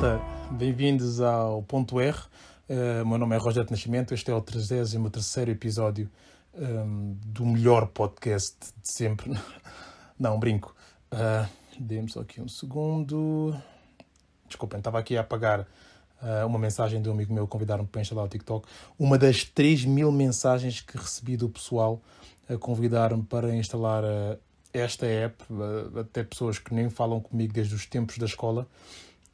malta, bem-vindos ao Ponto R. Uh, meu nome é Rogério Nascimento, este é o 33 episódio um, do melhor podcast de sempre. Não, brinco. Uh, Dê-me só aqui um segundo. Desculpem, estava aqui a apagar uh, uma mensagem de um amigo meu convidar-me para instalar o TikTok. Uma das 3 mil mensagens que recebi do pessoal a convidar-me para instalar esta app, até pessoas que nem falam comigo desde os tempos da escola.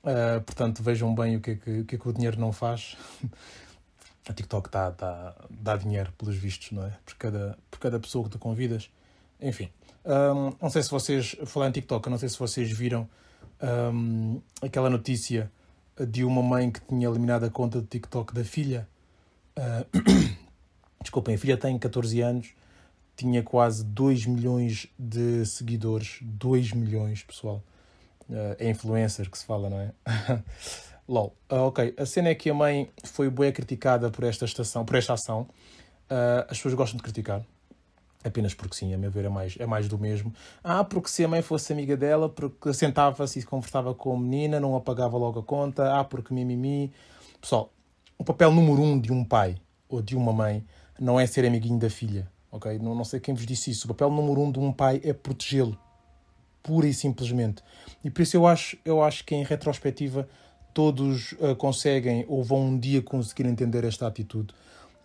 Uh, portanto, vejam bem o que, é que, o que, é que o dinheiro não faz. A TikTok tá, tá, dá dinheiro, pelos vistos, não é? Por cada, por cada pessoa que tu convidas. Enfim, um, não sei se vocês, falar em TikTok, não sei se vocês viram um, aquela notícia de uma mãe que tinha eliminado a conta de TikTok da filha. Uh, desculpem, a filha tem 14 anos, tinha quase 2 milhões de seguidores. 2 milhões, pessoal. Uh, é influencer que se fala, não é? LOL. Uh, ok, a cena é que a mãe foi bem criticada por esta estação, por esta ação. Uh, as pessoas gostam de criticar. Apenas porque sim, a meu ver é mais, é mais do mesmo. Ah, porque se a mãe fosse amiga dela, porque sentava-se e conversava com a menina, não apagava logo a conta. Ah, porque mimimi. Pessoal, o papel número um de um pai ou de uma mãe não é ser amiguinho da filha, ok? Não, não sei quem vos disse isso. O papel número um de um pai é protegê-lo pura e simplesmente. E por isso eu acho, eu acho que em retrospectiva todos uh, conseguem ou vão um dia conseguir entender esta atitude.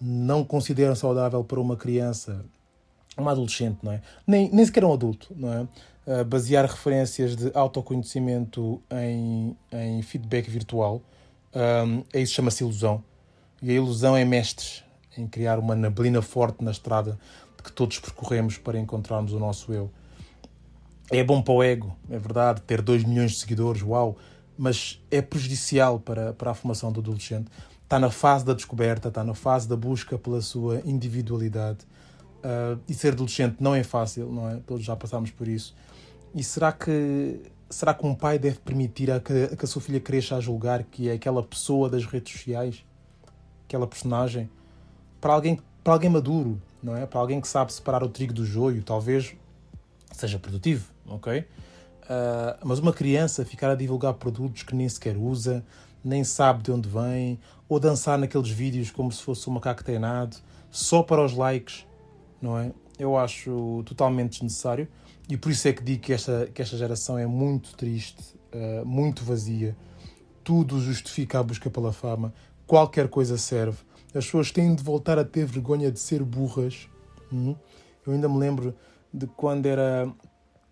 Não consideram saudável para uma criança, uma adolescente, não é? Nem, nem sequer um adulto, não é? Uh, basear referências de autoconhecimento em, em feedback virtual, um, é isso chama-se ilusão. E a ilusão é mestres em criar uma neblina forte na estrada que todos percorremos para encontrarmos o nosso eu. É bom para o ego, é verdade, ter 2 milhões de seguidores, uau, mas é prejudicial para, para a formação do adolescente. Está na fase da descoberta, está na fase da busca pela sua individualidade. Uh, e ser adolescente não é fácil, não é? Todos já passámos por isso. E será que será que um pai deve permitir a que, a que a sua filha cresça a julgar que é aquela pessoa das redes sociais, aquela personagem, para alguém para alguém maduro, não é? Para alguém que sabe separar o trigo do joio, talvez seja produtivo, ok? Uh, mas uma criança ficar a divulgar produtos que nem sequer usa, nem sabe de onde vem, ou dançar naqueles vídeos como se fosse um macaco treinado, só para os likes, não é? Eu acho totalmente desnecessário e por isso é que digo que esta, que esta geração é muito triste, uh, muito vazia, tudo justifica a busca pela fama, qualquer coisa serve. As pessoas têm de voltar a ter vergonha de ser burras. Hum? Eu ainda me lembro de quando era,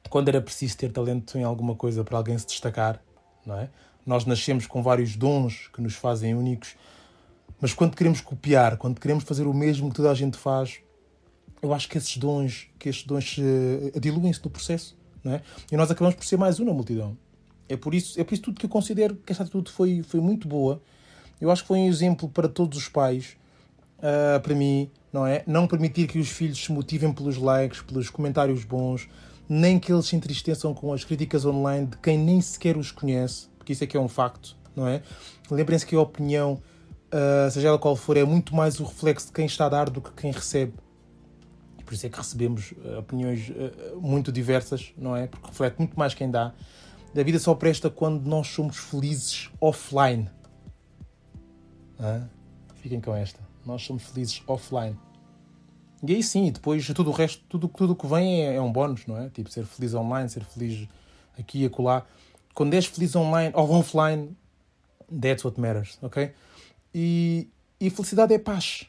quando era preciso ter talento em alguma coisa para alguém se destacar, não é? Nós nascemos com vários dons que nos fazem únicos, mas quando queremos copiar, quando queremos fazer o mesmo que toda a gente faz, eu acho que esses dons, que esses dons uh, diluem-se no processo, não é? E nós acabamos por ser mais um na multidão. É por isso, é por isso tudo que eu considero que esta atitude foi, foi muito boa. Eu acho que foi um exemplo para todos os pais, uh, para mim, não é? Não permitir que os filhos se motivem pelos likes, pelos comentários bons, nem que eles se entristeçam com as críticas online de quem nem sequer os conhece, porque isso é que é um facto, não é? Lembrem-se que a opinião, uh, seja ela qual for, é muito mais o reflexo de quem está a dar do que quem recebe. Por isso é que recebemos uh, opiniões uh, muito diversas, não é? Porque reflete muito mais quem dá. A vida só presta quando nós somos felizes offline. Fiquem com esta nós somos felizes offline. E aí sim, depois tudo o resto, tudo, tudo que vem é, é, um bónus, não é? Tipo, ser feliz online, ser feliz aqui e acolá. Quando és feliz online ou offline, that's what matters, ok? E, e felicidade é paz.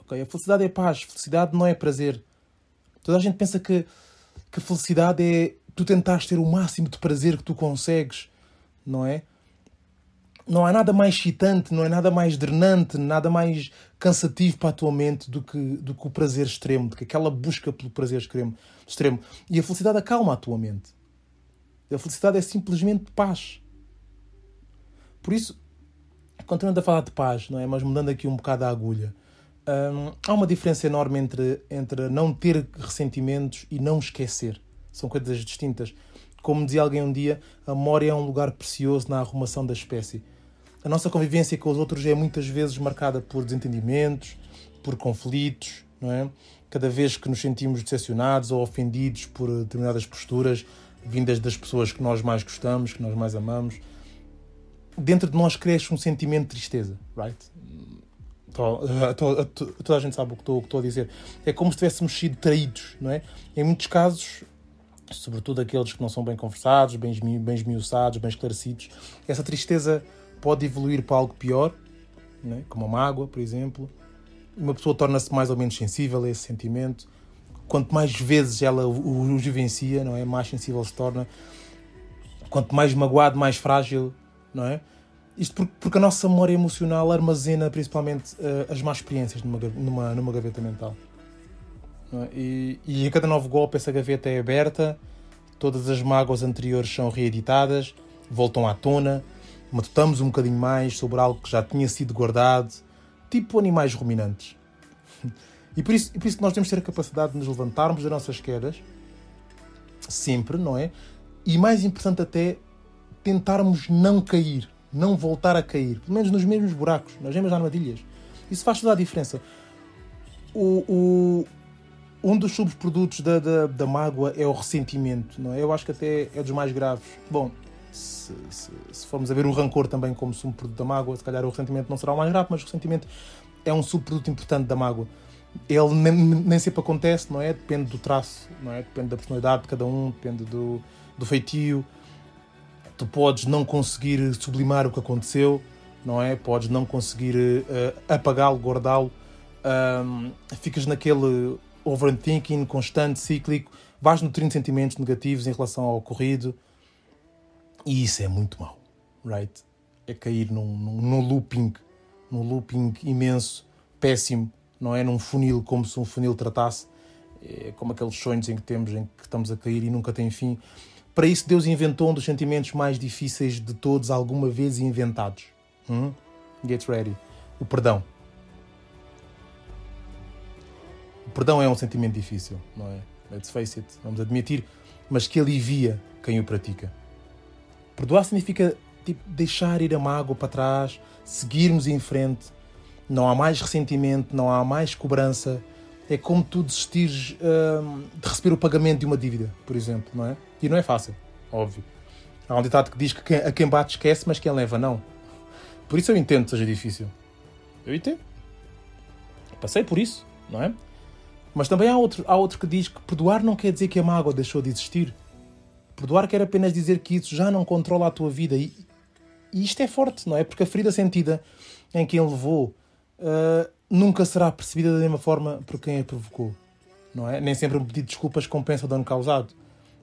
Ok? A felicidade é paz. Felicidade não é prazer. Toda a gente pensa que, que felicidade é tu tentares ter o máximo de prazer que tu consegues, não é? Não há nada mais excitante, não é nada mais drenante, nada mais cansativo para a tua mente do que, do que o prazer extremo, do que aquela busca pelo prazer extremo, extremo. E a felicidade acalma a tua mente. A felicidade é simplesmente paz. Por isso, continuando a falar de paz, não é? mas mudando aqui um bocado a agulha, hum, há uma diferença enorme entre, entre não ter ressentimentos e não esquecer. São coisas distintas. Como dizia alguém um dia, a memória é um lugar precioso na arrumação da espécie. A nossa convivência com os outros é muitas vezes marcada por desentendimentos, por conflitos, não é? Cada vez que nos sentimos decepcionados ou ofendidos por determinadas posturas vindas das pessoas que nós mais gostamos, que nós mais amamos. dentro de nós cresce um sentimento de tristeza, right? Toda a gente sabe o que estou a dizer. É como se tivéssemos sido traídos, não é? Em muitos casos, sobretudo aqueles que não são bem conversados, bem, bem esmiuçados, bem esclarecidos, essa tristeza pode evoluir para algo pior, é? como a mágoa, por exemplo. Uma pessoa torna-se mais ou menos sensível a esse sentimento. Quanto mais vezes ela o, o vivencia, não é? mais sensível se torna. Quanto mais magoado, mais frágil, não é? Isto porque, a nossa memória emocional armazena principalmente uh, as más experiências numa, numa, numa gaveta mental. É? E, e a cada novo golpe essa gaveta é aberta, todas as mágoas anteriores são reeditadas, voltam à tona, matutamos um bocadinho mais sobre algo que já tinha sido guardado, tipo animais ruminantes. E por isso, e por isso nós temos que ter a capacidade de nos levantarmos das nossas quedas, sempre, não é? E mais importante até, tentarmos não cair, não voltar a cair, pelo menos nos mesmos buracos, nas mesmas armadilhas. Isso faz toda a diferença. O, o, um dos subprodutos da, da, da, mágoa é o ressentimento, não é? Eu acho que até é dos mais graves. Bom, se, se, se formos a ver o rancor também como subproduto da mágoa, se calhar o ressentimento não será o mais grave, mas o ressentimento é um subproduto importante da mágoa. Ele nem, nem sempre acontece, não é? Depende do traço, não é? Depende da personalidade de cada um, depende do, do feitio. Tu podes não conseguir sublimar o que aconteceu, não é? Podes não conseguir uh, apagá-lo, guardá-lo. Um, ficas naquele overthinking constante, cíclico, vais nutrindo sentimentos negativos em relação ao ocorrido e isso é muito mau, right? É cair num, num, num looping, num looping imenso, péssimo, não é? Num funil, como se um funil tratasse, é como aqueles sonhos em que temos, em que estamos a cair e nunca tem fim. Para isso, Deus inventou um dos sentimentos mais difíceis de todos alguma vez inventados. Hum? Get ready. O perdão. O perdão é um sentimento difícil, não é? Let's face it, vamos admitir, mas que alivia quem o pratica. Perdoar significa tipo, deixar ir a mágoa para trás, seguirmos em frente. Não há mais ressentimento, não há mais cobrança. É como tu desistires hum, de receber o pagamento de uma dívida, por exemplo, não é? E não é fácil, óbvio. Há um ditado que diz que a quem bate esquece, mas quem leva não. Por isso eu entendo que seja difícil. Eu entendo. Passei por isso, não é? Mas também há outro, há outro que diz que perdoar não quer dizer que a mágoa deixou de existir. Perdoar quer apenas dizer que isso já não controla a tua vida. E, e isto é forte, não é? Porque a ferida sentida em quem levou uh, nunca será percebida da mesma forma por quem a provocou. Não é? Nem sempre um pedido de desculpas compensa o dano causado.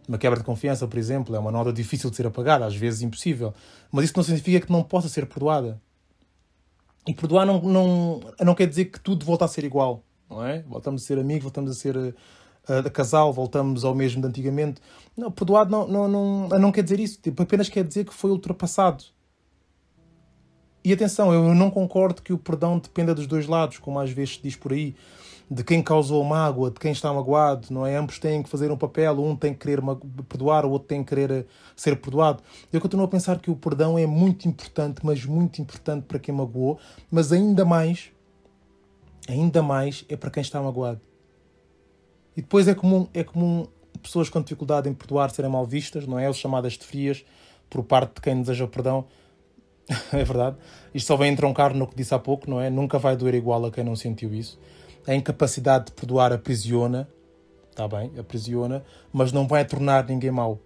Uma quebra de confiança, por exemplo, é uma nota difícil de ser apagada, às vezes impossível. Mas isso não significa que não possa ser perdoada. E perdoar não, não, não quer dizer que tudo volta a ser igual não é? Voltamos a ser amigos, voltamos a ser uh, casal, voltamos ao mesmo de antigamente. Não, perdoado não, não, não, não quer dizer isso, tipo, apenas quer dizer que foi ultrapassado. E atenção, eu não concordo que o perdão dependa dos dois lados, como às vezes se diz por aí, de quem causou mágoa, de quem está magoado, não é? Ambos têm que fazer um papel, um tem que querer perdoar, o outro tem que querer eh, ser perdoado. Eu continuo a pensar que o perdão é muito importante, mas muito importante para quem magoou, mas ainda mais ainda mais é para quem está magoado. E depois é comum, é comum pessoas com dificuldade em perdoar serem mal vistas, não é? Ou chamadas de frias por parte de quem deseja perdão. é verdade. Isto só vem entroncar no que disse há pouco, não é? Nunca vai doer igual a quem não sentiu isso. A incapacidade de perdoar aprisiona, está bem, aprisiona, mas não vai tornar ninguém mau.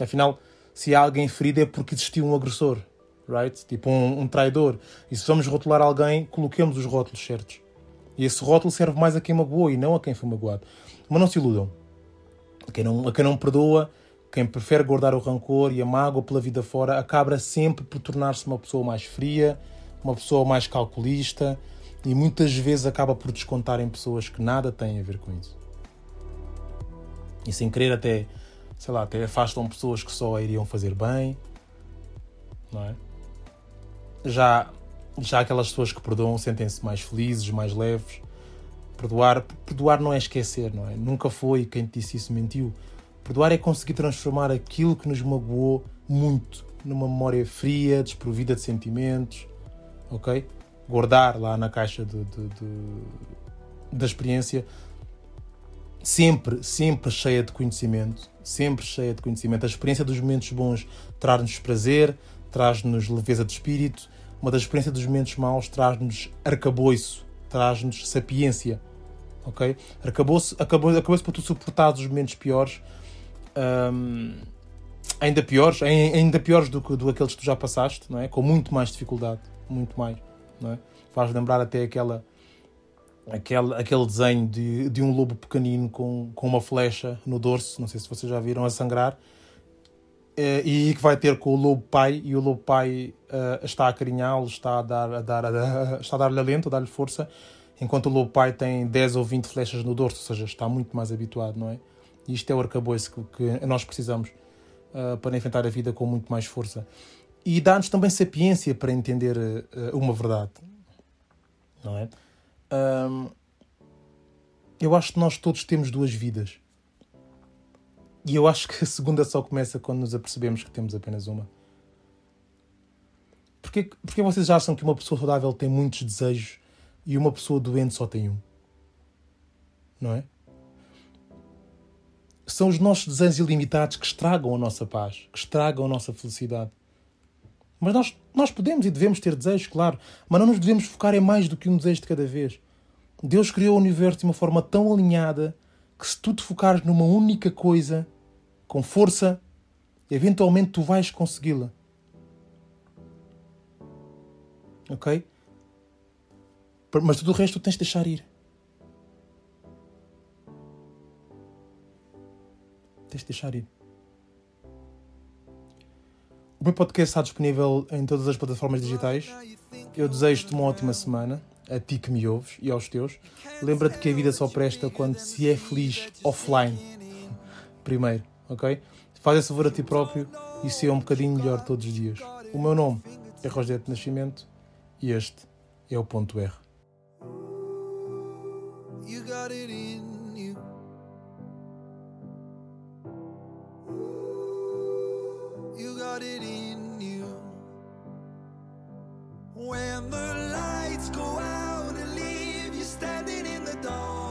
Afinal, se há alguém ferido é porque existiu um agressor, right? Tipo um, um traidor. E se vamos rotular alguém, coloquemos os rótulos certos. E esse rótulo serve mais a quem magoou e não a quem foi magoado. Mas não se iludam. A quem não, a quem não perdoa, quem prefere guardar o rancor e a mágoa pela vida fora, acaba sempre por tornar-se uma pessoa mais fria, uma pessoa mais calculista e muitas vezes acaba por descontar em pessoas que nada têm a ver com isso. E sem querer até, sei lá, até afastam pessoas que só a iriam fazer bem, não é? já, já aquelas pessoas que perdoam sentem-se mais felizes, mais leves. Perdoar, perdoar não é esquecer, não é? Nunca foi quem te disse isso mentiu. Perdoar é conseguir transformar aquilo que nos magoou muito numa memória fria, desprovida de sentimentos, ok? Guardar lá na caixa de, de, de, da experiência, sempre, sempre cheia de conhecimento, sempre cheia de conhecimento. A experiência dos momentos bons traz-nos prazer, traz-nos leveza de espírito. Uma das experiências dos momentos maus traz-nos arcabouço, traz-nos sapiência. Ok? Arcabouço, acabou, acabou para tu suportar os momentos piores. Um, ainda piores, ainda piores do que do aqueles que tu já passaste, não é? Com muito mais dificuldade, muito mais, não é? Faz lembrar até aquela aquele, aquele desenho de, de um lobo pequenino com, com uma flecha no dorso, não sei se vocês já viram a sangrar, e que vai ter com o lobo pai, e o lobo pai uh, está a carinhá-lo, está a dar a dar a, está a dar-lhe alento, a dar-lhe força, enquanto o lobo pai tem 10 ou 20 flechas no dorso, ou seja, está muito mais habituado, não é? E isto é o arcabouço que, que nós precisamos uh, para enfrentar a vida com muito mais força. E dá-nos também sapiência para entender uh, uma verdade, não é? Um, eu acho que nós todos temos duas vidas. E eu acho que a segunda só começa quando nos apercebemos que temos apenas uma. Porquê, porquê vocês acham que uma pessoa saudável tem muitos desejos e uma pessoa doente só tem um? Não é? São os nossos desejos ilimitados que estragam a nossa paz, que estragam a nossa felicidade. Mas nós, nós podemos e devemos ter desejos, claro, mas não nos devemos focar em mais do que um desejo de cada vez. Deus criou o universo de uma forma tão alinhada que se tu te focares numa única coisa, com força, eventualmente tu vais consegui-la. Ok? Mas tudo o resto tens de deixar ir. Tens de deixar ir. O meu podcast está disponível em todas as plataformas digitais. Eu desejo-te uma ótima semana, a ti que me ouves e aos teus. Lembra-te que a vida só presta quando se é feliz offline. Primeiro, ok? Faz esse favor a ti próprio e se um bocadinho melhor todos os dias. O meu nome é Rogério Nascimento e este é o Ponto R. You got it in you. You got it in you. when the lights go out and leave you standing in the dark.